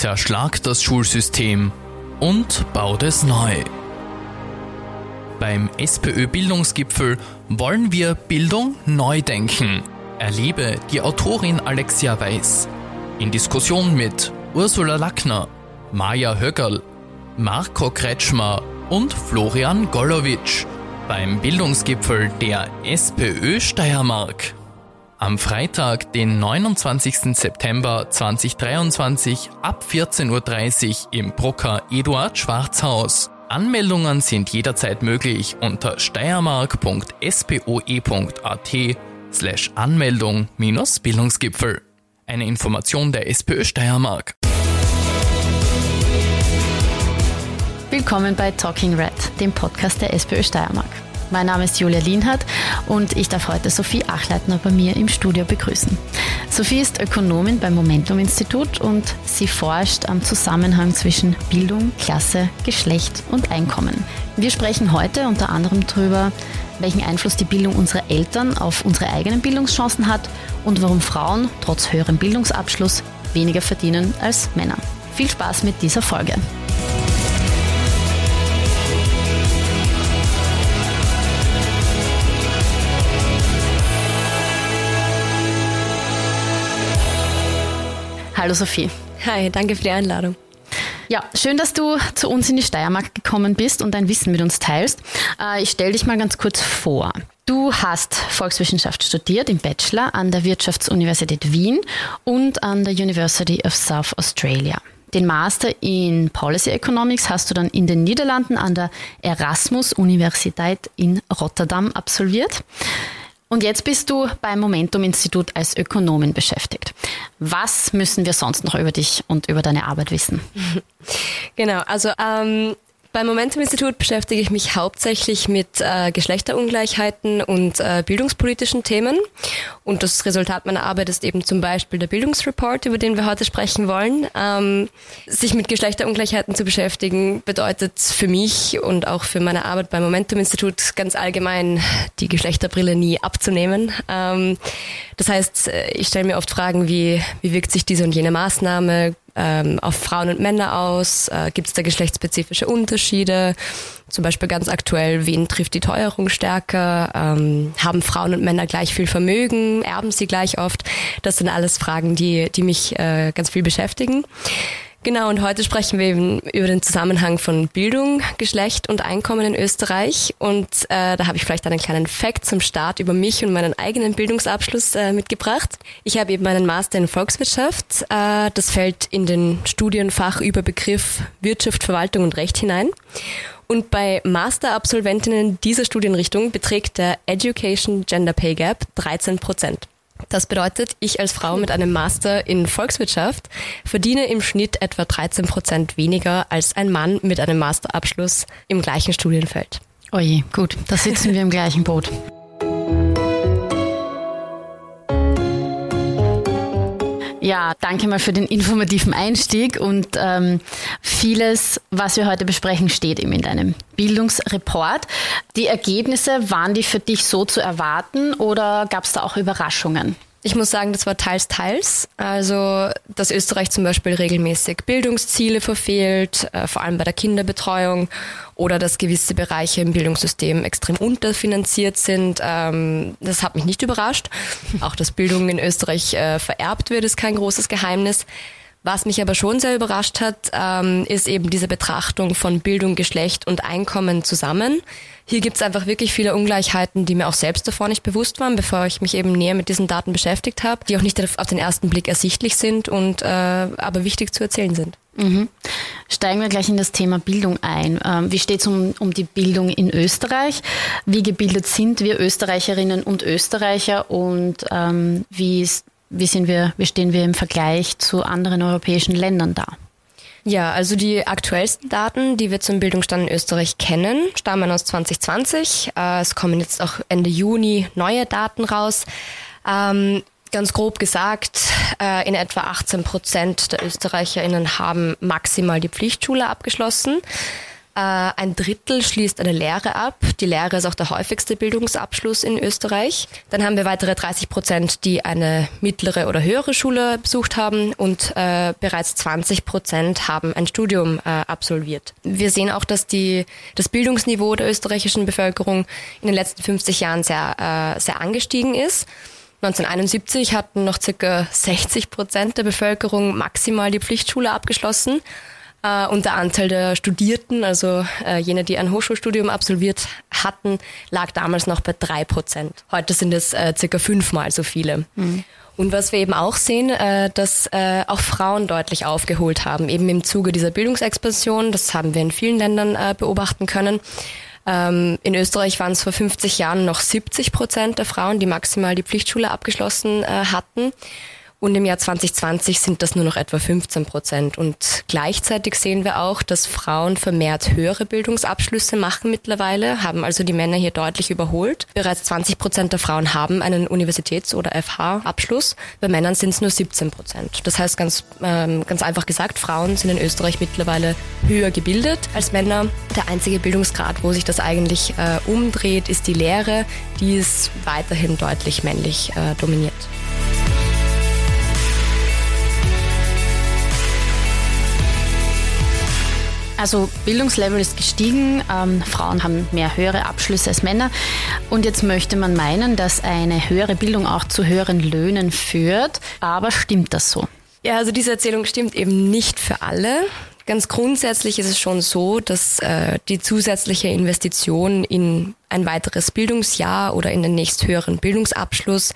zerschlagt das Schulsystem und baut es neu. Beim SPÖ-Bildungsgipfel wollen wir Bildung neu denken. Erlebe die Autorin Alexia Weiß in Diskussion mit Ursula Lackner, Maja Höckerl, Marco Kretschmer und Florian Golowitsch beim Bildungsgipfel der SPÖ Steiermark. Am Freitag, den 29. September 2023 ab 14.30 Uhr im Brucker Eduard Schwarzhaus. Anmeldungen sind jederzeit möglich unter steiermark.spoe.at slash Anmeldung minus Bildungsgipfel. Eine Information der SPÖ Steiermark. Willkommen bei Talking Red, dem Podcast der SPÖ Steiermark. Mein Name ist Julia Lienhardt und ich darf heute Sophie Achleitner bei mir im Studio begrüßen. Sophie ist Ökonomin beim Momentum Institut und sie forscht am Zusammenhang zwischen Bildung, Klasse, Geschlecht und Einkommen. Wir sprechen heute unter anderem darüber, welchen Einfluss die Bildung unserer Eltern auf unsere eigenen Bildungschancen hat und warum Frauen trotz höherem Bildungsabschluss weniger verdienen als Männer. Viel Spaß mit dieser Folge. Hallo Sophie. Hi, danke für die Einladung. Ja, schön, dass du zu uns in die Steiermark gekommen bist und dein Wissen mit uns teilst. Äh, ich stelle dich mal ganz kurz vor. Du hast Volkswissenschaft studiert im Bachelor an der Wirtschaftsuniversität Wien und an der University of South Australia. Den Master in Policy Economics hast du dann in den Niederlanden an der Erasmus Universität in Rotterdam absolviert. Und jetzt bist du beim Momentum Institut als Ökonomin beschäftigt. Was müssen wir sonst noch über dich und über deine Arbeit wissen? Genau, also ähm, beim Momentum-Institut beschäftige ich mich hauptsächlich mit äh, Geschlechterungleichheiten und äh, bildungspolitischen Themen. Und das Resultat meiner Arbeit ist eben zum Beispiel der Bildungsreport, über den wir heute sprechen wollen. Ähm, sich mit Geschlechterungleichheiten zu beschäftigen, bedeutet für mich und auch für meine Arbeit beim Momentum-Institut ganz allgemein die Geschlechterbrille nie abzunehmen. Ähm, das heißt, äh, ich stelle mir oft Fragen wie, wie wirkt sich diese und jene Maßnahme ähm, auf Frauen und Männer aus? Äh, Gibt es da geschlechtsspezifische Unterschiede? Zum Beispiel ganz aktuell, wen trifft die Teuerung stärker? Ähm, haben Frauen und Männer gleich viel Vermögen? Erben sie gleich oft? Das sind alles Fragen, die, die mich äh, ganz viel beschäftigen. Genau, und heute sprechen wir eben über den Zusammenhang von Bildung, Geschlecht und Einkommen in Österreich. Und äh, da habe ich vielleicht einen kleinen Fact zum Start über mich und meinen eigenen Bildungsabschluss äh, mitgebracht. Ich habe eben meinen Master in Volkswirtschaft. Äh, das fällt in den Studienfach über Begriff Wirtschaft, Verwaltung und Recht hinein. Und bei Masterabsolventinnen dieser Studienrichtung beträgt der Education Gender Pay Gap 13 Prozent. Das bedeutet, ich als Frau mit einem Master in Volkswirtschaft verdiene im Schnitt etwa 13 Prozent weniger als ein Mann mit einem Masterabschluss im gleichen Studienfeld. Oje, gut, da sitzen wir im gleichen Boot. Ja, danke mal für den informativen Einstieg und ähm, vieles, was wir heute besprechen, steht eben in deinem Bildungsreport. Die Ergebnisse, waren die für dich so zu erwarten oder gab es da auch Überraschungen? Ich muss sagen, das war teils, teils. Also, dass Österreich zum Beispiel regelmäßig Bildungsziele verfehlt, äh, vor allem bei der Kinderbetreuung, oder dass gewisse Bereiche im Bildungssystem extrem unterfinanziert sind, ähm, das hat mich nicht überrascht. Auch dass Bildung in Österreich äh, vererbt wird, ist kein großes Geheimnis. Was mich aber schon sehr überrascht hat, ähm, ist eben diese Betrachtung von Bildung, Geschlecht und Einkommen zusammen. Hier gibt es einfach wirklich viele Ungleichheiten, die mir auch selbst davor nicht bewusst waren, bevor ich mich eben näher mit diesen Daten beschäftigt habe, die auch nicht auf den ersten Blick ersichtlich sind und äh, aber wichtig zu erzählen sind. Mhm. Steigen wir gleich in das Thema Bildung ein. Ähm, wie steht es um, um die Bildung in Österreich? Wie gebildet sind wir Österreicherinnen und Österreicher und ähm, wie ist wie, sind wir, wie stehen wir im Vergleich zu anderen europäischen Ländern da? Ja, also die aktuellsten Daten, die wir zum Bildungsstand in Österreich kennen, stammen aus 2020. Äh, es kommen jetzt auch Ende Juni neue Daten raus. Ähm, ganz grob gesagt, äh, in etwa 18 Prozent der ÖsterreicherInnen haben maximal die Pflichtschule abgeschlossen. Äh, ein Drittel schließt eine Lehre ab. Die Lehre ist auch der häufigste Bildungsabschluss in Österreich. Dann haben wir weitere 30 Prozent, die eine mittlere oder höhere Schule besucht haben und äh, bereits 20 Prozent haben ein Studium äh, absolviert. Wir sehen auch, dass die, das Bildungsniveau der österreichischen Bevölkerung in den letzten 50 Jahren sehr, äh, sehr angestiegen ist. 1971 hatten noch circa 60 Prozent der Bevölkerung maximal die Pflichtschule abgeschlossen. Äh, und der Anteil der Studierten, also äh, jene, die ein Hochschulstudium absolviert hatten, lag damals noch bei drei Prozent. Heute sind es äh, circa fünfmal so viele. Mhm. Und was wir eben auch sehen, äh, dass äh, auch Frauen deutlich aufgeholt haben, eben im Zuge dieser Bildungsexpansion. Das haben wir in vielen Ländern äh, beobachten können. Ähm, in Österreich waren es vor 50 Jahren noch 70 Prozent der Frauen, die maximal die Pflichtschule abgeschlossen hatten. Und im Jahr 2020 sind das nur noch etwa 15 Prozent. Und gleichzeitig sehen wir auch, dass Frauen vermehrt höhere Bildungsabschlüsse machen mittlerweile, haben also die Männer hier deutlich überholt. Bereits 20 Prozent der Frauen haben einen Universitäts- oder FH-Abschluss. Bei Männern sind es nur 17 Prozent. Das heißt ganz, ähm, ganz einfach gesagt, Frauen sind in Österreich mittlerweile höher gebildet als Männer. Der einzige Bildungsgrad, wo sich das eigentlich äh, umdreht, ist die Lehre. Die ist weiterhin deutlich männlich äh, dominiert. Also Bildungslevel ist gestiegen, ähm, Frauen haben mehr höhere Abschlüsse als Männer und jetzt möchte man meinen, dass eine höhere Bildung auch zu höheren Löhnen führt, aber stimmt das so? Ja, also diese Erzählung stimmt eben nicht für alle. Ganz grundsätzlich ist es schon so, dass äh, die zusätzliche Investition in ein weiteres Bildungsjahr oder in den nächsthöheren Bildungsabschluss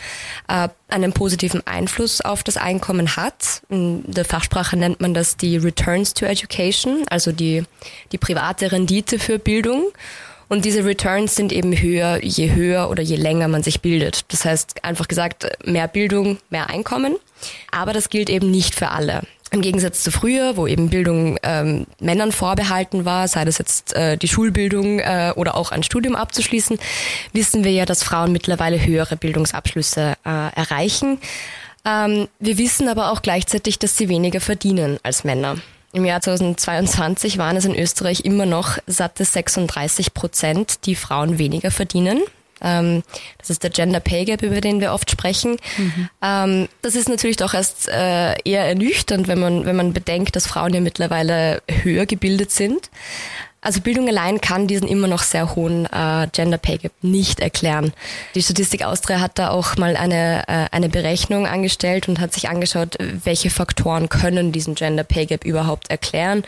äh, einen positiven Einfluss auf das Einkommen hat. In der Fachsprache nennt man das die Returns to Education, also die, die private Rendite für Bildung. Und diese Returns sind eben höher, je höher oder je länger man sich bildet. Das heißt, einfach gesagt, mehr Bildung, mehr Einkommen. Aber das gilt eben nicht für alle. Im Gegensatz zu früher, wo eben Bildung ähm, Männern vorbehalten war, sei das jetzt äh, die Schulbildung äh, oder auch ein Studium abzuschließen, wissen wir ja, dass Frauen mittlerweile höhere Bildungsabschlüsse äh, erreichen. Ähm, wir wissen aber auch gleichzeitig, dass sie weniger verdienen als Männer. Im Jahr 2022 waren es in Österreich immer noch satte 36 Prozent, die Frauen weniger verdienen. Ähm, das ist der Gender Pay Gap, über den wir oft sprechen. Mhm. Ähm, das ist natürlich doch erst äh, eher ernüchternd, wenn man, wenn man bedenkt, dass Frauen ja mittlerweile höher gebildet sind. Also Bildung allein kann diesen immer noch sehr hohen äh, Gender Pay Gap nicht erklären. Die Statistik Austria hat da auch mal eine, äh, eine Berechnung angestellt und hat sich angeschaut, welche Faktoren können diesen Gender Pay Gap überhaupt erklären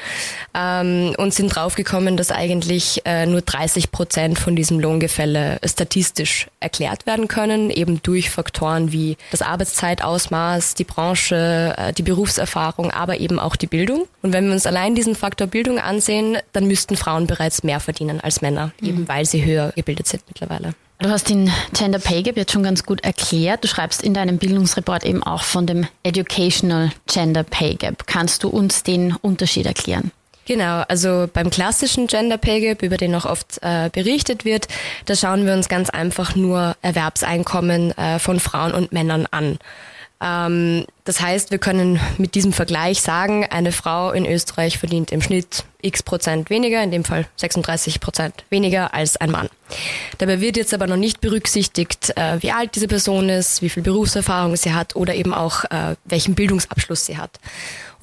ähm, und sind draufgekommen, dass eigentlich äh, nur 30 Prozent von diesem Lohngefälle statistisch erklärt werden können, eben durch Faktoren wie das Arbeitszeitausmaß, die Branche, äh, die Berufserfahrung, aber eben auch die Bildung. Und wenn wir uns allein diesen Faktor Bildung ansehen, dann müssten Frauen bereits mehr verdienen als Männer, mhm. eben weil sie höher gebildet sind mittlerweile. Du hast den Gender Pay Gap jetzt schon ganz gut erklärt. Du schreibst in deinem Bildungsreport eben auch von dem Educational Gender Pay Gap. Kannst du uns den Unterschied erklären? Genau, also beim klassischen Gender Pay Gap, über den noch oft äh, berichtet wird, da schauen wir uns ganz einfach nur Erwerbseinkommen äh, von Frauen und Männern an. Ähm, das heißt, wir können mit diesem Vergleich sagen, eine Frau in Österreich verdient im Schnitt x Prozent weniger, in dem Fall 36 Prozent weniger als ein Mann. Dabei wird jetzt aber noch nicht berücksichtigt, äh, wie alt diese Person ist, wie viel Berufserfahrung sie hat oder eben auch äh, welchen Bildungsabschluss sie hat.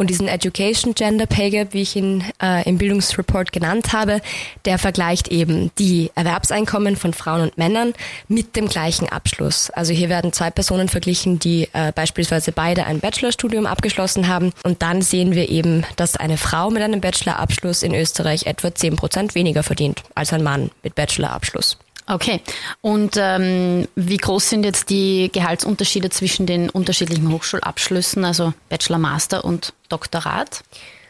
Und diesen Education Gender Pay Gap, wie ich ihn äh, im Bildungsreport genannt habe, der vergleicht eben die Erwerbseinkommen von Frauen und Männern mit dem gleichen Abschluss. Also hier werden zwei Personen verglichen, die äh, beispielsweise beide ein Bachelorstudium abgeschlossen haben. Und dann sehen wir eben, dass eine Frau mit einem Bachelorabschluss in Österreich etwa zehn Prozent weniger verdient als ein Mann mit Bachelorabschluss. Okay. Und ähm, wie groß sind jetzt die Gehaltsunterschiede zwischen den unterschiedlichen Hochschulabschlüssen, also Bachelor, Master und Doktorat?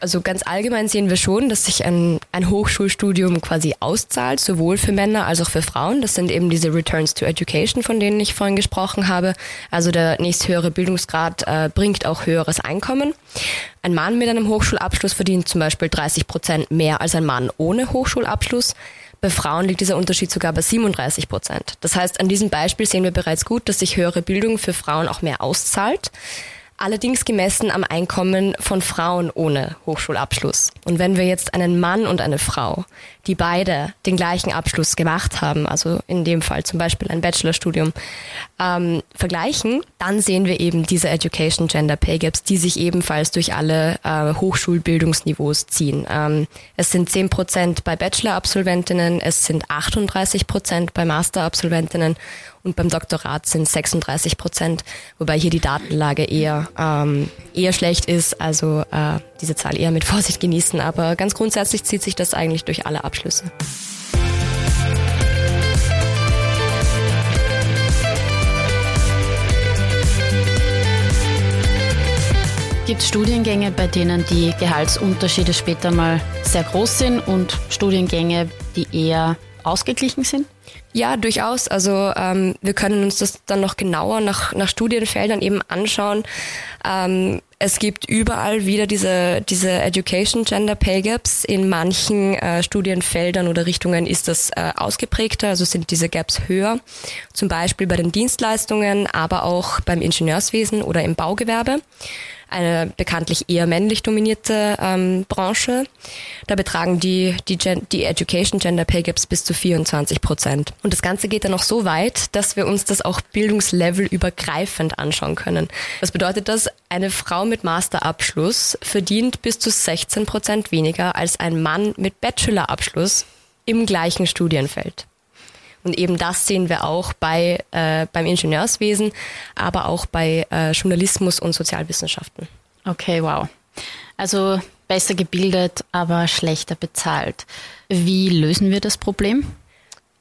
Also ganz allgemein sehen wir schon, dass sich ein, ein Hochschulstudium quasi auszahlt, sowohl für Männer als auch für Frauen. Das sind eben diese Returns to Education, von denen ich vorhin gesprochen habe. Also der nächsthöhere Bildungsgrad äh, bringt auch höheres Einkommen. Ein Mann mit einem Hochschulabschluss verdient zum Beispiel 30 Prozent mehr als ein Mann ohne Hochschulabschluss. Bei Frauen liegt dieser Unterschied sogar bei 37 Prozent. Das heißt, an diesem Beispiel sehen wir bereits gut, dass sich höhere Bildung für Frauen auch mehr auszahlt. Allerdings gemessen am Einkommen von Frauen ohne Hochschulabschluss. Und wenn wir jetzt einen Mann und eine Frau, die beide den gleichen Abschluss gemacht haben, also in dem Fall zum Beispiel ein Bachelorstudium, ähm, vergleichen, dann sehen wir eben diese Education Gender Pay Gaps, die sich ebenfalls durch alle äh, Hochschulbildungsniveaus ziehen. Ähm, es sind 10 Prozent bei Bachelor-Absolventinnen, es sind 38 Prozent bei Master-Absolventinnen und beim Doktorat sind 36 Prozent, wobei hier die Datenlage eher, ähm, eher schlecht ist, also äh, diese Zahl eher mit Vorsicht genießen, aber ganz grundsätzlich zieht sich das eigentlich durch alle Abschlüsse. Gibt es Studiengänge, bei denen die Gehaltsunterschiede später mal sehr groß sind und Studiengänge, die eher ausgeglichen sind? Ja, durchaus. Also ähm, wir können uns das dann noch genauer nach, nach Studienfeldern eben anschauen. Ähm, es gibt überall wieder diese, diese Education Gender Pay Gaps. In manchen äh, Studienfeldern oder Richtungen ist das äh, ausgeprägter, also sind diese Gaps höher. Zum Beispiel bei den Dienstleistungen, aber auch beim Ingenieurswesen oder im Baugewerbe eine bekanntlich eher männlich dominierte ähm, Branche. Da betragen die, die, Gen die Education Gender Pay Gaps bis zu 24 Prozent. Und das Ganze geht dann noch so weit, dass wir uns das auch Bildungslevel übergreifend anschauen können. Was bedeutet das? Eine Frau mit Masterabschluss verdient bis zu 16 Prozent weniger als ein Mann mit Bachelorabschluss im gleichen Studienfeld. Und eben das sehen wir auch bei, äh, beim Ingenieurswesen, aber auch bei äh, Journalismus und Sozialwissenschaften. Okay, wow. Also besser gebildet, aber schlechter bezahlt. Wie lösen wir das Problem?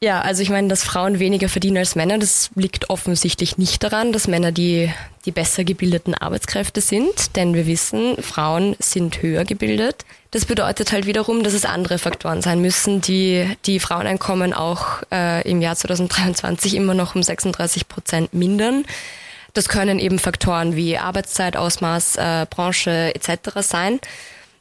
Ja, also ich meine, dass Frauen weniger verdienen als Männer, das liegt offensichtlich nicht daran, dass Männer die, die besser gebildeten Arbeitskräfte sind, denn wir wissen, Frauen sind höher gebildet. Das bedeutet halt wiederum, dass es andere Faktoren sein müssen, die die Fraueneinkommen auch äh, im Jahr 2023 immer noch um 36 Prozent mindern. Das können eben Faktoren wie Arbeitszeitausmaß, äh, Branche etc. sein.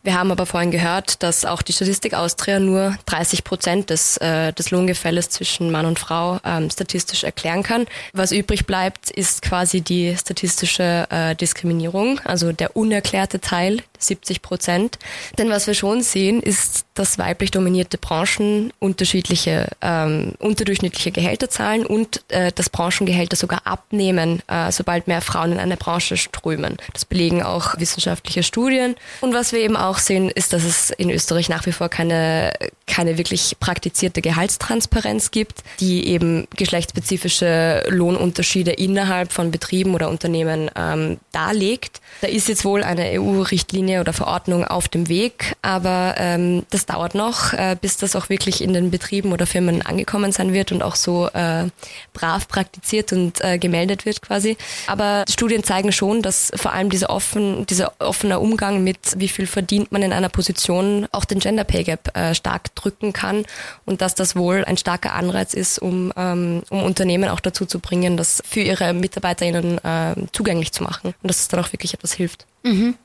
Wir haben aber vorhin gehört, dass auch die Statistik Austria nur 30 Prozent des, äh, des Lohngefälles zwischen Mann und Frau ähm, statistisch erklären kann. Was übrig bleibt, ist quasi die statistische äh, Diskriminierung, also der unerklärte Teil, 70 Prozent. Denn was wir schon sehen, ist, dass weiblich dominierte Branchen unterschiedliche, ähm, unterdurchschnittliche Gehälter zahlen und äh, dass Branchengehälter sogar abnehmen, äh, sobald mehr Frauen in eine Branche strömen. Das belegen auch wissenschaftliche Studien. Und was wir eben auch sehen, ist, dass es in Österreich nach wie vor keine, keine wirklich praktizierte Gehaltstransparenz gibt, die eben geschlechtsspezifische Lohnunterschiede innerhalb von Betrieben oder Unternehmen ähm, darlegt. Da ist jetzt wohl eine EU-Richtlinie oder Verordnung auf dem Weg, aber ähm, das dauert noch, äh, bis das auch wirklich in den Betrieben oder Firmen angekommen sein wird und auch so äh, brav praktiziert und äh, gemeldet wird quasi. Aber Studien zeigen schon, dass vor allem dieser offen, dieser offene Umgang mit wie viel verdient verdient man in einer Position, auch den Gender Pay Gap äh, stark drücken kann und dass das wohl ein starker Anreiz ist, um, ähm, um Unternehmen auch dazu zu bringen, das für ihre MitarbeiterInnen äh, zugänglich zu machen und dass es dann auch wirklich etwas hilft. Mhm.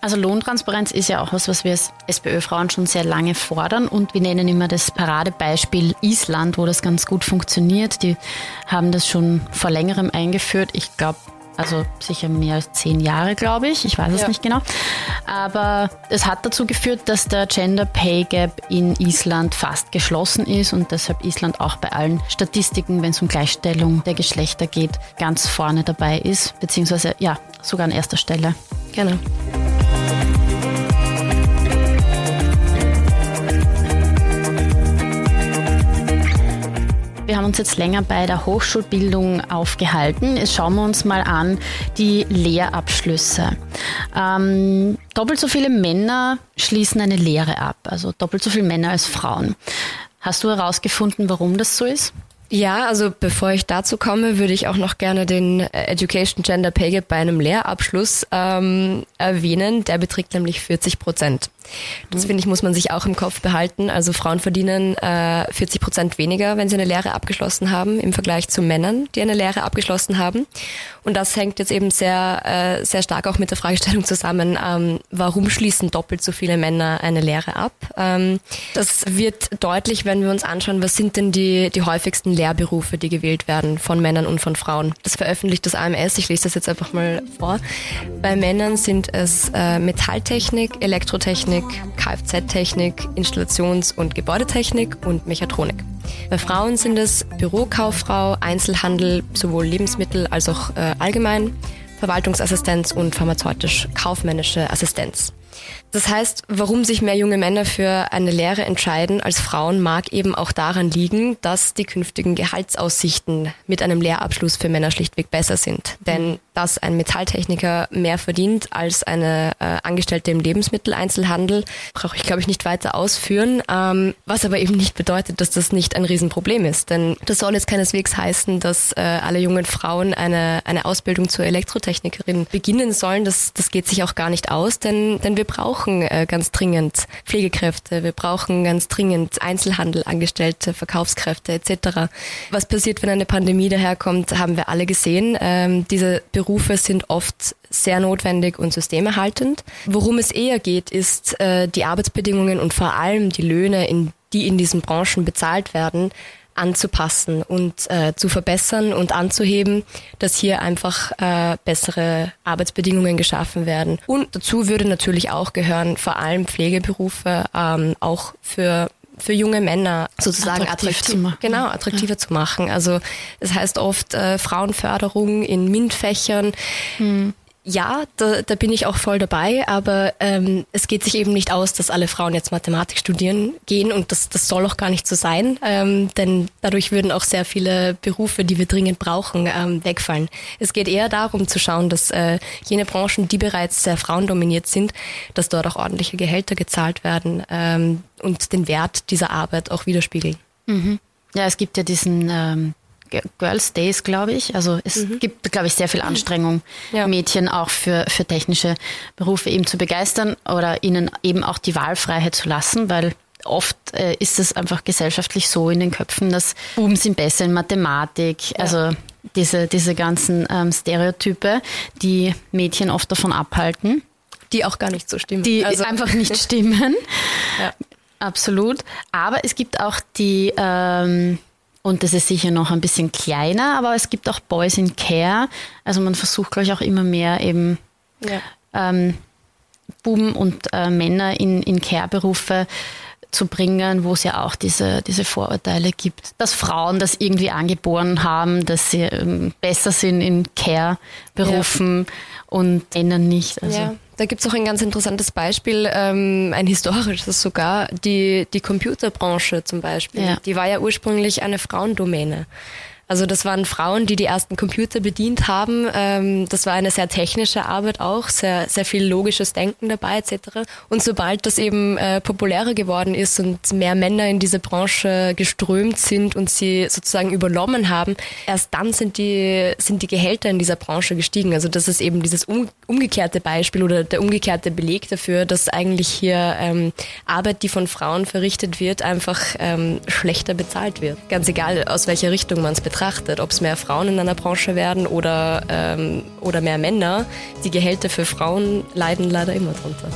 Also Lohntransparenz ist ja auch was, was wir als SPÖ-Frauen schon sehr lange fordern und wir nennen immer das Paradebeispiel Island, wo das ganz gut funktioniert. Die haben das schon vor längerem eingeführt. Ich glaube, also sicher mehr als zehn Jahre, glaube ich. Ich weiß es ja. nicht genau. Aber es hat dazu geführt, dass der Gender Pay Gap in Island fast geschlossen ist und deshalb Island auch bei allen Statistiken, wenn es um Gleichstellung der Geschlechter geht, ganz vorne dabei ist, beziehungsweise ja, sogar an erster Stelle. Genau. Wir haben uns jetzt länger bei der Hochschulbildung aufgehalten. Jetzt schauen wir uns mal an die Lehrabschlüsse. Ähm, doppelt so viele Männer schließen eine Lehre ab, also doppelt so viele Männer als Frauen. Hast du herausgefunden, warum das so ist? Ja, also bevor ich dazu komme, würde ich auch noch gerne den Education Gender Pay Gap bei einem Lehrabschluss ähm, erwähnen. Der beträgt nämlich 40 Prozent. Das finde ich, muss man sich auch im Kopf behalten. Also Frauen verdienen äh, 40 Prozent weniger, wenn sie eine Lehre abgeschlossen haben, im Vergleich zu Männern, die eine Lehre abgeschlossen haben. Und das hängt jetzt eben sehr, äh, sehr stark auch mit der Fragestellung zusammen, ähm, warum schließen doppelt so viele Männer eine Lehre ab? Ähm, das wird deutlich, wenn wir uns anschauen, was sind denn die, die häufigsten Lehrberufe, die gewählt werden von Männern und von Frauen. Das veröffentlicht das AMS, ich lese das jetzt einfach mal vor. Bei Männern sind es äh, Metalltechnik, Elektrotechnik, Kfz-Technik, Installations- und Gebäudetechnik und Mechatronik. Bei Frauen sind es Bürokauffrau, Einzelhandel, sowohl Lebensmittel als auch äh, allgemein, Verwaltungsassistenz und pharmazeutisch-kaufmännische Assistenz. Das heißt, warum sich mehr junge Männer für eine Lehre entscheiden als Frauen, mag eben auch daran liegen, dass die künftigen Gehaltsaussichten mit einem Lehrabschluss für Männer schlichtweg besser sind. Denn dass ein Metalltechniker mehr verdient als eine äh, Angestellte im Lebensmitteleinzelhandel, brauche ich, glaube ich, nicht weiter ausführen. Ähm, was aber eben nicht bedeutet, dass das nicht ein Riesenproblem ist. Denn das soll jetzt keineswegs heißen, dass äh, alle jungen Frauen eine, eine Ausbildung zur Elektrotechnikerin beginnen sollen. Das, das geht sich auch gar nicht aus, denn, denn wir brauchen äh, ganz dringend Pflegekräfte, wir brauchen ganz dringend Einzelhandel, Angestellte, Verkaufskräfte etc. Was passiert, wenn eine Pandemie daherkommt, haben wir alle gesehen. Ähm, diese Berufe sind oft sehr notwendig und systemerhaltend. Worum es eher geht, ist äh, die Arbeitsbedingungen und vor allem die Löhne, in, die in diesen Branchen bezahlt werden, anzupassen und äh, zu verbessern und anzuheben, dass hier einfach äh, bessere Arbeitsbedingungen geschaffen werden. Und dazu würde natürlich auch gehören, vor allem Pflegeberufe, ähm, auch für für junge Männer sozusagen attraktiv, attraktiv zu machen. Genau, attraktiver ja. zu machen. Also das heißt oft äh, Frauenförderung in MINT-Fächern. Hm ja, da, da bin ich auch voll dabei, aber ähm, es geht sich eben nicht aus, dass alle Frauen jetzt Mathematik studieren gehen und das, das soll auch gar nicht so sein, ähm, denn dadurch würden auch sehr viele Berufe, die wir dringend brauchen, ähm, wegfallen. Es geht eher darum zu schauen, dass äh, jene Branchen, die bereits sehr frauendominiert sind, dass dort auch ordentliche Gehälter gezahlt werden ähm, und den Wert dieser Arbeit auch widerspiegeln. Mhm. Ja, es gibt ja diesen ähm, Girls Days, glaube ich. Also es mhm. gibt, glaube ich, sehr viel Anstrengung, ja. Mädchen auch für, für technische Berufe eben zu begeistern oder ihnen eben auch die Wahlfreiheit zu lassen, weil oft äh, ist es einfach gesellschaftlich so in den Köpfen, dass Buben sind besser in Mathematik, ja. also diese, diese ganzen ähm, Stereotype, die Mädchen oft davon abhalten. Die auch gar nicht so stimmen. Die also. einfach nicht stimmen. ja. Absolut. Aber es gibt auch die ähm, und das ist sicher noch ein bisschen kleiner, aber es gibt auch Boys in Care. Also man versucht, glaube ich, auch immer mehr eben ja. ähm, Buben und äh, Männer in, in Care-Berufe zu bringen, wo es ja auch diese, diese Vorurteile gibt, dass Frauen das irgendwie angeboren haben, dass sie ähm, besser sind in Care-Berufen ja. und Männer nicht. Also. Ja. Da gibt es auch ein ganz interessantes Beispiel, ähm, ein historisches sogar, die, die Computerbranche zum Beispiel. Ja. Die war ja ursprünglich eine Frauendomäne. Also das waren Frauen, die die ersten Computer bedient haben. Ähm, das war eine sehr technische Arbeit auch, sehr, sehr viel logisches Denken dabei etc. Und sobald das eben äh, populärer geworden ist und mehr Männer in diese Branche geströmt sind und sie sozusagen übernommen haben, erst dann sind die, sind die Gehälter in dieser Branche gestiegen. Also das ist eben dieses um, umgekehrte Beispiel oder der umgekehrte Beleg dafür, dass eigentlich hier ähm, Arbeit, die von Frauen verrichtet wird, einfach ähm, schlechter bezahlt wird. Ganz egal, aus welcher Richtung man es betrachtet betrachtet, ob es mehr Frauen in einer Branche werden oder, ähm, oder mehr Männer, die Gehälter für Frauen leiden leider immer drunter.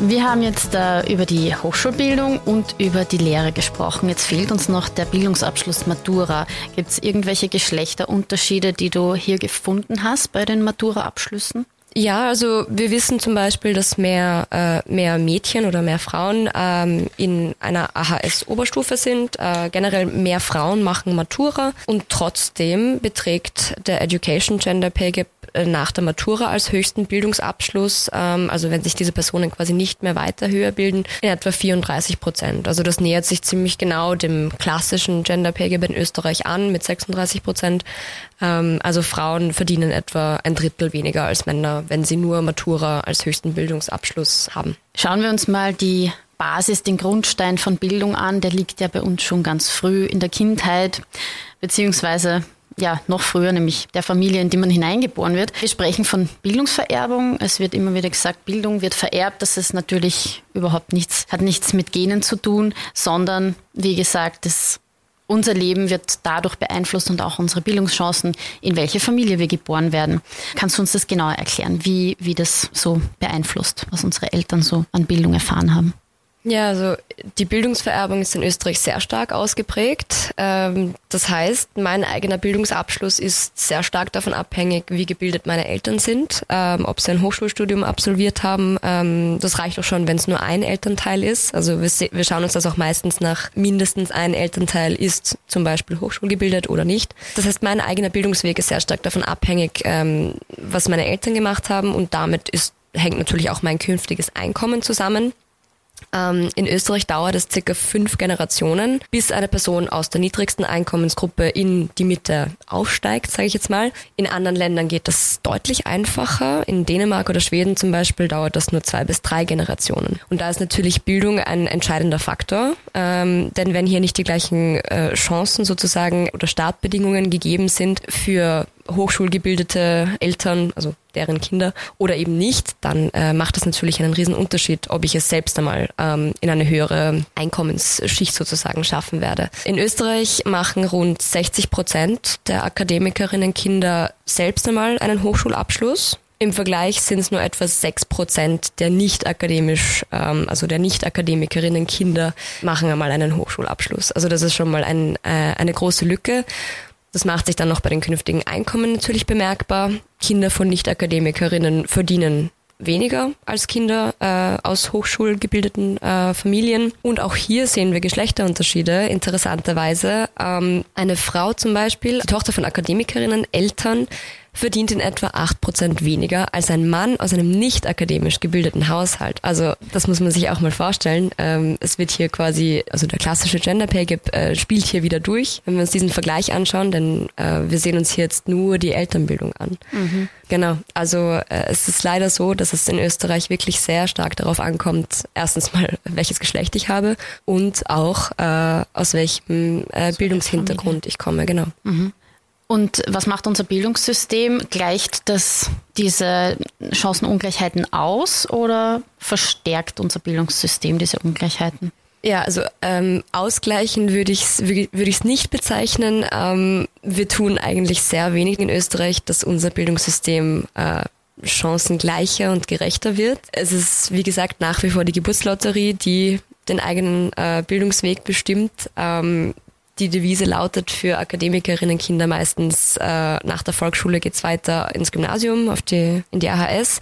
Wir haben jetzt äh, über die Hochschulbildung und über die Lehre gesprochen. Jetzt fehlt uns noch der Bildungsabschluss Matura. Gibt es irgendwelche Geschlechterunterschiede, die du hier gefunden hast bei den Matura-Abschlüssen? Ja, also wir wissen zum Beispiel, dass mehr, äh, mehr Mädchen oder mehr Frauen ähm, in einer AHS-Oberstufe sind. Äh, generell mehr Frauen machen Matura und trotzdem beträgt der Education Gender Pay Gap nach der Matura als höchsten Bildungsabschluss, ähm, also wenn sich diese Personen quasi nicht mehr weiter höher bilden, in etwa 34 Prozent. Also das nähert sich ziemlich genau dem klassischen Gender Pay Gap in Österreich an mit 36 Prozent. Ähm, also Frauen verdienen etwa ein Drittel weniger als Männer, wenn sie nur Matura als höchsten Bildungsabschluss haben. Schauen wir uns mal die Basis, den Grundstein von Bildung an. Der liegt ja bei uns schon ganz früh in der Kindheit, beziehungsweise ja, noch früher, nämlich der Familie, in die man hineingeboren wird. Wir sprechen von Bildungsvererbung. Es wird immer wieder gesagt, Bildung wird vererbt. Das ist natürlich überhaupt nichts, hat nichts mit Genen zu tun, sondern wie gesagt, das unser Leben wird dadurch beeinflusst und auch unsere Bildungschancen, in welche Familie wir geboren werden. Kannst du uns das genauer erklären, wie, wie das so beeinflusst, was unsere Eltern so an Bildung erfahren haben? Ja, also die Bildungsvererbung ist in Österreich sehr stark ausgeprägt. Ähm, das heißt, mein eigener Bildungsabschluss ist sehr stark davon abhängig, wie gebildet meine Eltern sind, ähm, ob sie ein Hochschulstudium absolviert haben. Ähm, das reicht auch schon, wenn es nur ein Elternteil ist. Also wir, schauen uns das auch meistens nach mindestens ein Elternteil ist zum Beispiel hochschulgebildet oder nicht. Das heißt, mein eigener Bildungsweg ist sehr stark davon abhängig, was meine Eltern gemacht haben und damit ist hängt natürlich auch mein künftiges Einkommen zusammen. Ähm, in Österreich dauert es circa fünf Generationen, bis eine Person aus der niedrigsten Einkommensgruppe in die Mitte aufsteigt, sage ich jetzt mal. In anderen Ländern geht das deutlich einfacher. In Dänemark oder Schweden zum Beispiel dauert das nur zwei bis drei Generationen. Und da ist natürlich Bildung ein entscheidender Faktor, ähm, denn wenn hier nicht die gleichen äh, Chancen sozusagen oder Startbedingungen gegeben sind für hochschulgebildete Eltern, also deren Kinder, oder eben nicht, dann äh, macht das natürlich einen riesen Unterschied, ob ich es selbst einmal ähm, in eine höhere Einkommensschicht sozusagen schaffen werde. In Österreich machen rund 60 Prozent der Akademikerinnen Kinder selbst einmal einen Hochschulabschluss. Im Vergleich sind es nur etwa sechs Prozent der nicht akademisch, ähm, also der nicht Akademikerinnen Kinder machen einmal einen Hochschulabschluss. Also das ist schon mal ein, äh, eine große Lücke. Das macht sich dann noch bei den künftigen Einkommen natürlich bemerkbar. Kinder von Nicht-Akademikerinnen verdienen weniger als Kinder äh, aus hochschulgebildeten äh, Familien. Und auch hier sehen wir Geschlechterunterschiede, interessanterweise. Ähm, eine Frau zum Beispiel, die Tochter von Akademikerinnen, Eltern, verdient in etwa acht Prozent weniger als ein Mann aus einem nicht akademisch gebildeten Haushalt. Also das muss man sich auch mal vorstellen. Ähm, es wird hier quasi, also der klassische Gender Pay Gap äh, spielt hier wieder durch, wenn wir uns diesen Vergleich anschauen, denn äh, wir sehen uns hier jetzt nur die Elternbildung an. Mhm. Genau, also äh, es ist leider so, dass es in Österreich wirklich sehr stark darauf ankommt, erstens mal, welches Geschlecht ich habe und auch äh, aus welchem äh, Bildungshintergrund ich komme, genau. Mhm. Und was macht unser Bildungssystem? Gleicht das diese Chancenungleichheiten aus oder verstärkt unser Bildungssystem diese Ungleichheiten? Ja, also ähm, ausgleichen würde ich es würde ich's nicht bezeichnen. Ähm, wir tun eigentlich sehr wenig in Österreich, dass unser Bildungssystem äh, chancengleicher und gerechter wird. Es ist, wie gesagt, nach wie vor die Geburtslotterie, die den eigenen äh, Bildungsweg bestimmt. Ähm, die Devise lautet für Akademikerinnenkinder meistens, äh, nach der Volksschule geht's weiter ins Gymnasium, auf die, in die AHS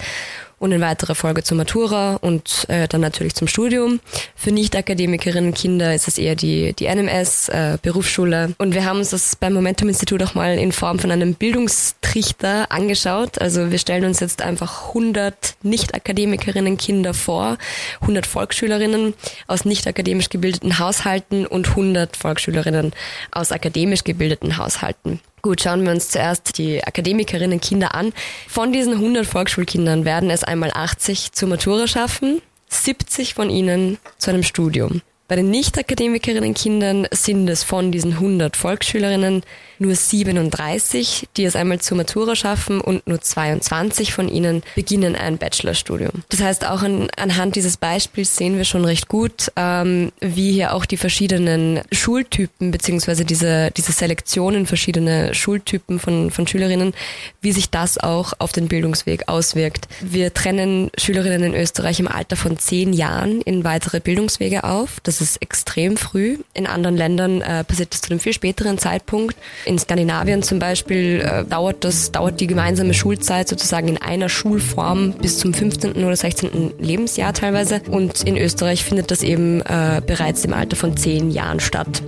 und in weiterer Folge zur Matura und äh, dann natürlich zum Studium. Für Nicht-Akademikerinnen Kinder ist es eher die, die NMS, äh, Berufsschule. Und wir haben uns das beim Momentum-Institut auch mal in Form von einem Bildungstrichter angeschaut. Also wir stellen uns jetzt einfach 100 Nicht-Akademikerinnen Kinder vor, 100 Volksschülerinnen aus nicht akademisch gebildeten Haushalten und 100 Volksschülerinnen aus akademisch gebildeten Haushalten. Gut, schauen wir uns zuerst die Akademikerinnen Kinder an. Von diesen 100 Volksschulkindern werden es einmal 80 zur Matura schaffen, 70 von ihnen zu einem Studium. Bei den Nicht-Akademikerinnen-Kindern sind es von diesen 100 Volksschülerinnen nur 37, die es einmal zur Matura schaffen und nur 22 von ihnen beginnen ein Bachelorstudium. Das heißt, auch an, anhand dieses Beispiels sehen wir schon recht gut, ähm, wie hier auch die verschiedenen Schultypen beziehungsweise diese, diese Selektionen verschiedener Schultypen von, von Schülerinnen, wie sich das auch auf den Bildungsweg auswirkt. Wir trennen Schülerinnen in Österreich im Alter von zehn Jahren in weitere Bildungswege auf. Das ist extrem früh. In anderen Ländern äh, passiert das zu einem viel späteren Zeitpunkt. In Skandinavien zum Beispiel äh, dauert das, dauert die gemeinsame Schulzeit sozusagen in einer Schulform bis zum 15. oder 16. Lebensjahr teilweise. Und in Österreich findet das eben äh, bereits im Alter von zehn Jahren statt.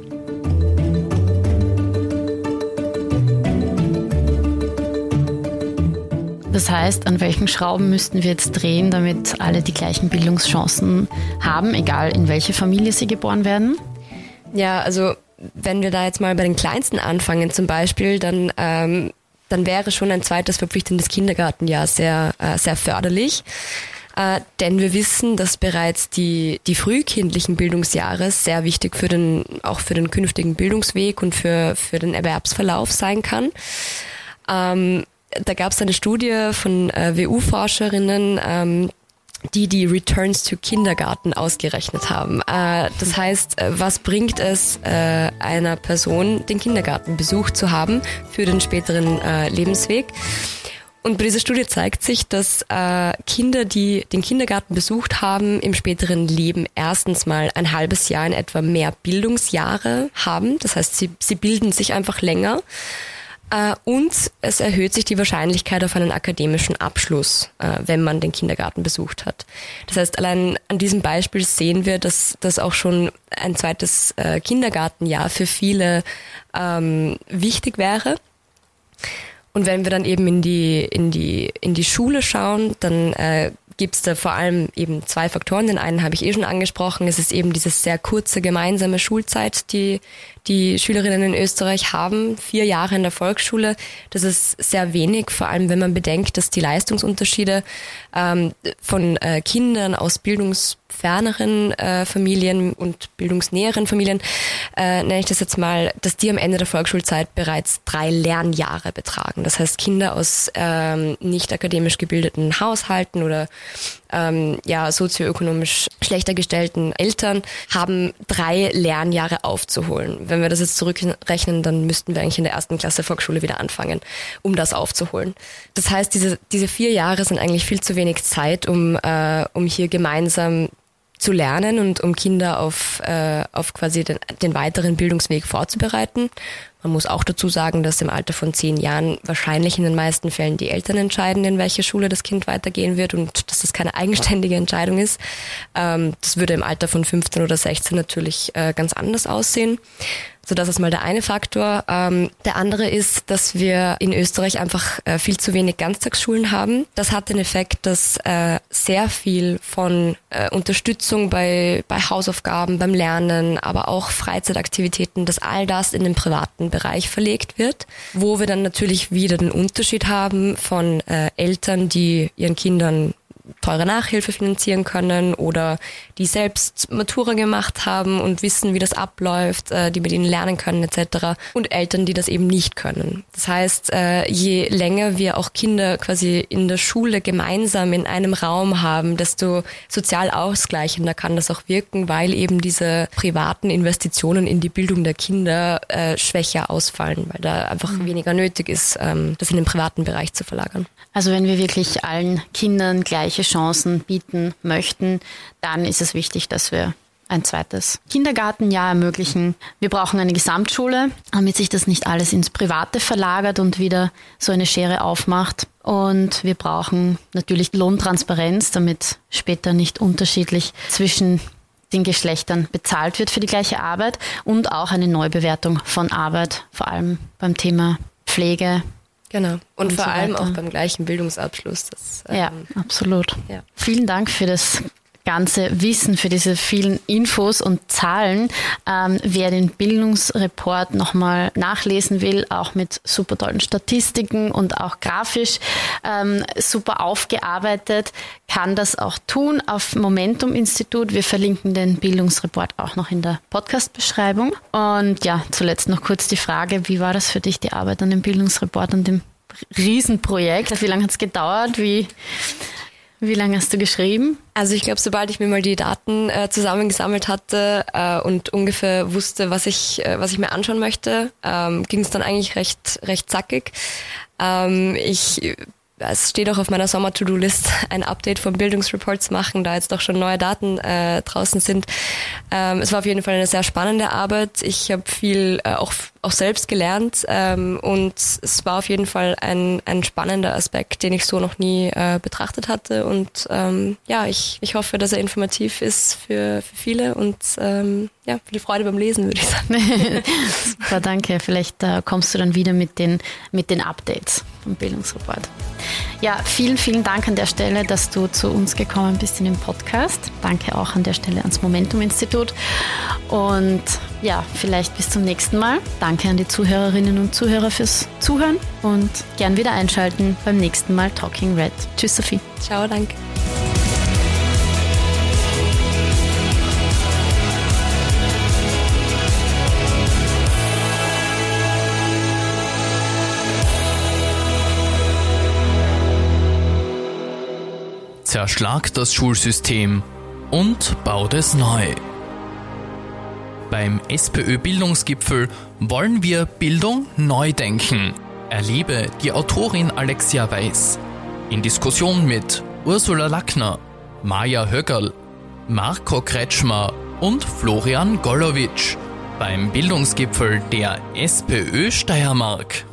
Das heißt, an welchen Schrauben müssten wir jetzt drehen, damit alle die gleichen Bildungschancen haben, egal in welche Familie sie geboren werden? Ja, also wenn wir da jetzt mal bei den Kleinsten anfangen zum Beispiel, dann, ähm, dann wäre schon ein zweites verpflichtendes Kindergartenjahr sehr, äh, sehr förderlich. Äh, denn wir wissen, dass bereits die, die frühkindlichen Bildungsjahre sehr wichtig für den, auch für den künftigen Bildungsweg und für, für den Erwerbsverlauf sein kann. Ähm, da gab es eine Studie von äh, WU-Forscherinnen, ähm, die die Returns to Kindergarten ausgerechnet haben. Äh, das heißt, äh, was bringt es äh, einer Person, den Kindergartenbesuch zu haben für den späteren Lebensweg? Und bei dieser Studie zeigt sich, dass äh, Kinder, die den Kindergarten besucht haben, im späteren Leben erstens mal ein halbes Jahr in etwa mehr Bildungsjahre haben. Das heißt, sie, sie bilden sich einfach länger. Äh, und es erhöht sich die Wahrscheinlichkeit auf einen akademischen Abschluss, äh, wenn man den Kindergarten besucht hat. Das heißt, allein an diesem Beispiel sehen wir, dass das auch schon ein zweites äh, Kindergartenjahr für viele ähm, wichtig wäre. Und wenn wir dann eben in die, in die, in die Schule schauen, dann äh, gibt es da vor allem eben zwei Faktoren. Den einen habe ich eh schon angesprochen. Es ist eben diese sehr kurze gemeinsame Schulzeit, die die Schülerinnen in Österreich haben. Vier Jahre in der Volksschule. Das ist sehr wenig, vor allem wenn man bedenkt, dass die Leistungsunterschiede ähm, von äh, Kindern aus bildungsferneren äh, Familien und bildungsnäheren Familien, äh, nenne ich das jetzt mal, dass die am Ende der Volksschulzeit bereits drei Lernjahre betragen. Das heißt, Kinder aus ähm, nicht akademisch gebildeten Haushalten oder ähm, ja, sozioökonomisch schlechter gestellten Eltern haben drei Lernjahre aufzuholen. Wenn wir das jetzt zurückrechnen, dann müssten wir eigentlich in der ersten Klasse Volksschule wieder anfangen, um das aufzuholen. Das heißt, diese, diese vier Jahre sind eigentlich viel zu wenig Zeit, um, äh, um hier gemeinsam zu lernen und um Kinder auf, äh, auf quasi den, den weiteren Bildungsweg vorzubereiten. Man muss auch dazu sagen, dass im Alter von zehn Jahren wahrscheinlich in den meisten Fällen die Eltern entscheiden, in welche Schule das Kind weitergehen wird und dass das keine eigenständige Entscheidung ist. Ähm, das würde im Alter von 15 oder 16 natürlich äh, ganz anders aussehen. So, das ist mal der eine Faktor. Ähm, der andere ist, dass wir in Österreich einfach äh, viel zu wenig Ganztagsschulen haben. Das hat den Effekt, dass äh, sehr viel von äh, Unterstützung bei, bei Hausaufgaben, beim Lernen, aber auch Freizeitaktivitäten, dass all das in den privaten Bereich verlegt wird, wo wir dann natürlich wieder den Unterschied haben von äh, Eltern, die ihren Kindern teure Nachhilfe finanzieren können oder die selbst Matura gemacht haben und wissen, wie das abläuft, äh, die mit ihnen lernen können etc. Und Eltern, die das eben nicht können. Das heißt, äh, je länger wir auch Kinder quasi in der Schule gemeinsam in einem Raum haben, desto sozial ausgleichender kann das auch wirken, weil eben diese privaten Investitionen in die Bildung der Kinder äh, schwächer ausfallen, weil da einfach mhm. weniger nötig ist, ähm, das in den privaten Bereich zu verlagern. Also wenn wir wirklich allen Kindern gleiche Chancen bieten möchten, dann ist es wichtig, dass wir ein zweites Kindergartenjahr ermöglichen. Wir brauchen eine Gesamtschule, damit sich das nicht alles ins Private verlagert und wieder so eine Schere aufmacht. Und wir brauchen natürlich Lohntransparenz, damit später nicht unterschiedlich zwischen den Geschlechtern bezahlt wird für die gleiche Arbeit und auch eine Neubewertung von Arbeit, vor allem beim Thema Pflege, Genau. Und, und vor so allem auch beim gleichen Bildungsabschluss. Das, ähm, ja, absolut. Ja. Vielen Dank für das ganze Wissen, für diese vielen Infos und Zahlen. Ähm, wer den Bildungsreport nochmal nachlesen will, auch mit super tollen Statistiken und auch grafisch ähm, super aufgearbeitet, kann das auch tun auf Momentum Institut. Wir verlinken den Bildungsreport auch noch in der Podcast-Beschreibung. Und ja, zuletzt noch kurz die Frage, wie war das für dich, die Arbeit an dem Bildungsreport, an dem Riesenprojekt? Wie lange hat es gedauert? Wie wie lange hast du geschrieben? Also ich glaube, sobald ich mir mal die Daten äh, zusammengesammelt hatte äh, und ungefähr wusste, was ich, äh, was ich mir anschauen möchte, ähm, ging es dann eigentlich recht, recht zackig. Ähm, ich es steht auch auf meiner Sommer-To-Do-List, ein Update vom Bildungsreport zu machen, da jetzt doch schon neue Daten äh, draußen sind. Ähm, es war auf jeden Fall eine sehr spannende Arbeit. Ich habe viel äh, auch, auch selbst gelernt ähm, und es war auf jeden Fall ein, ein spannender Aspekt, den ich so noch nie äh, betrachtet hatte. Und ähm, ja, ich, ich hoffe, dass er informativ ist für, für viele und ähm, ja, viel Freude beim Lesen, würde ich sagen. Super, danke. Vielleicht äh, kommst du dann wieder mit den, mit den Updates vom Bildungsreport. Ja, vielen, vielen Dank an der Stelle, dass du zu uns gekommen bist in den Podcast. Danke auch an der Stelle ans Momentum-Institut. Und ja, vielleicht bis zum nächsten Mal. Danke an die Zuhörerinnen und Zuhörer fürs Zuhören und gern wieder einschalten beim nächsten Mal Talking Red. Tschüss, Sophie. Ciao, danke. Zerschlag das Schulsystem und baut es neu. Beim SPÖ-Bildungsgipfel wollen wir Bildung neu denken. Erlebe die Autorin Alexia Weiß in Diskussion mit Ursula Lackner, Maja Höckerl, Marco Kretschmer und Florian Golowitsch beim Bildungsgipfel der SPÖ Steiermark.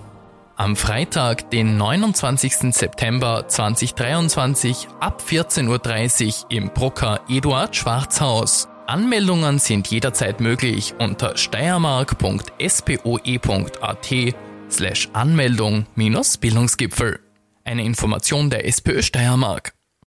Am Freitag, den 29. September 2023 ab 14.30 Uhr im Brucker Eduard Schwarzhaus. Anmeldungen sind jederzeit möglich unter steiermark.spoe.at slash Anmeldung minus Bildungsgipfel. Eine Information der SPÖ Steiermark.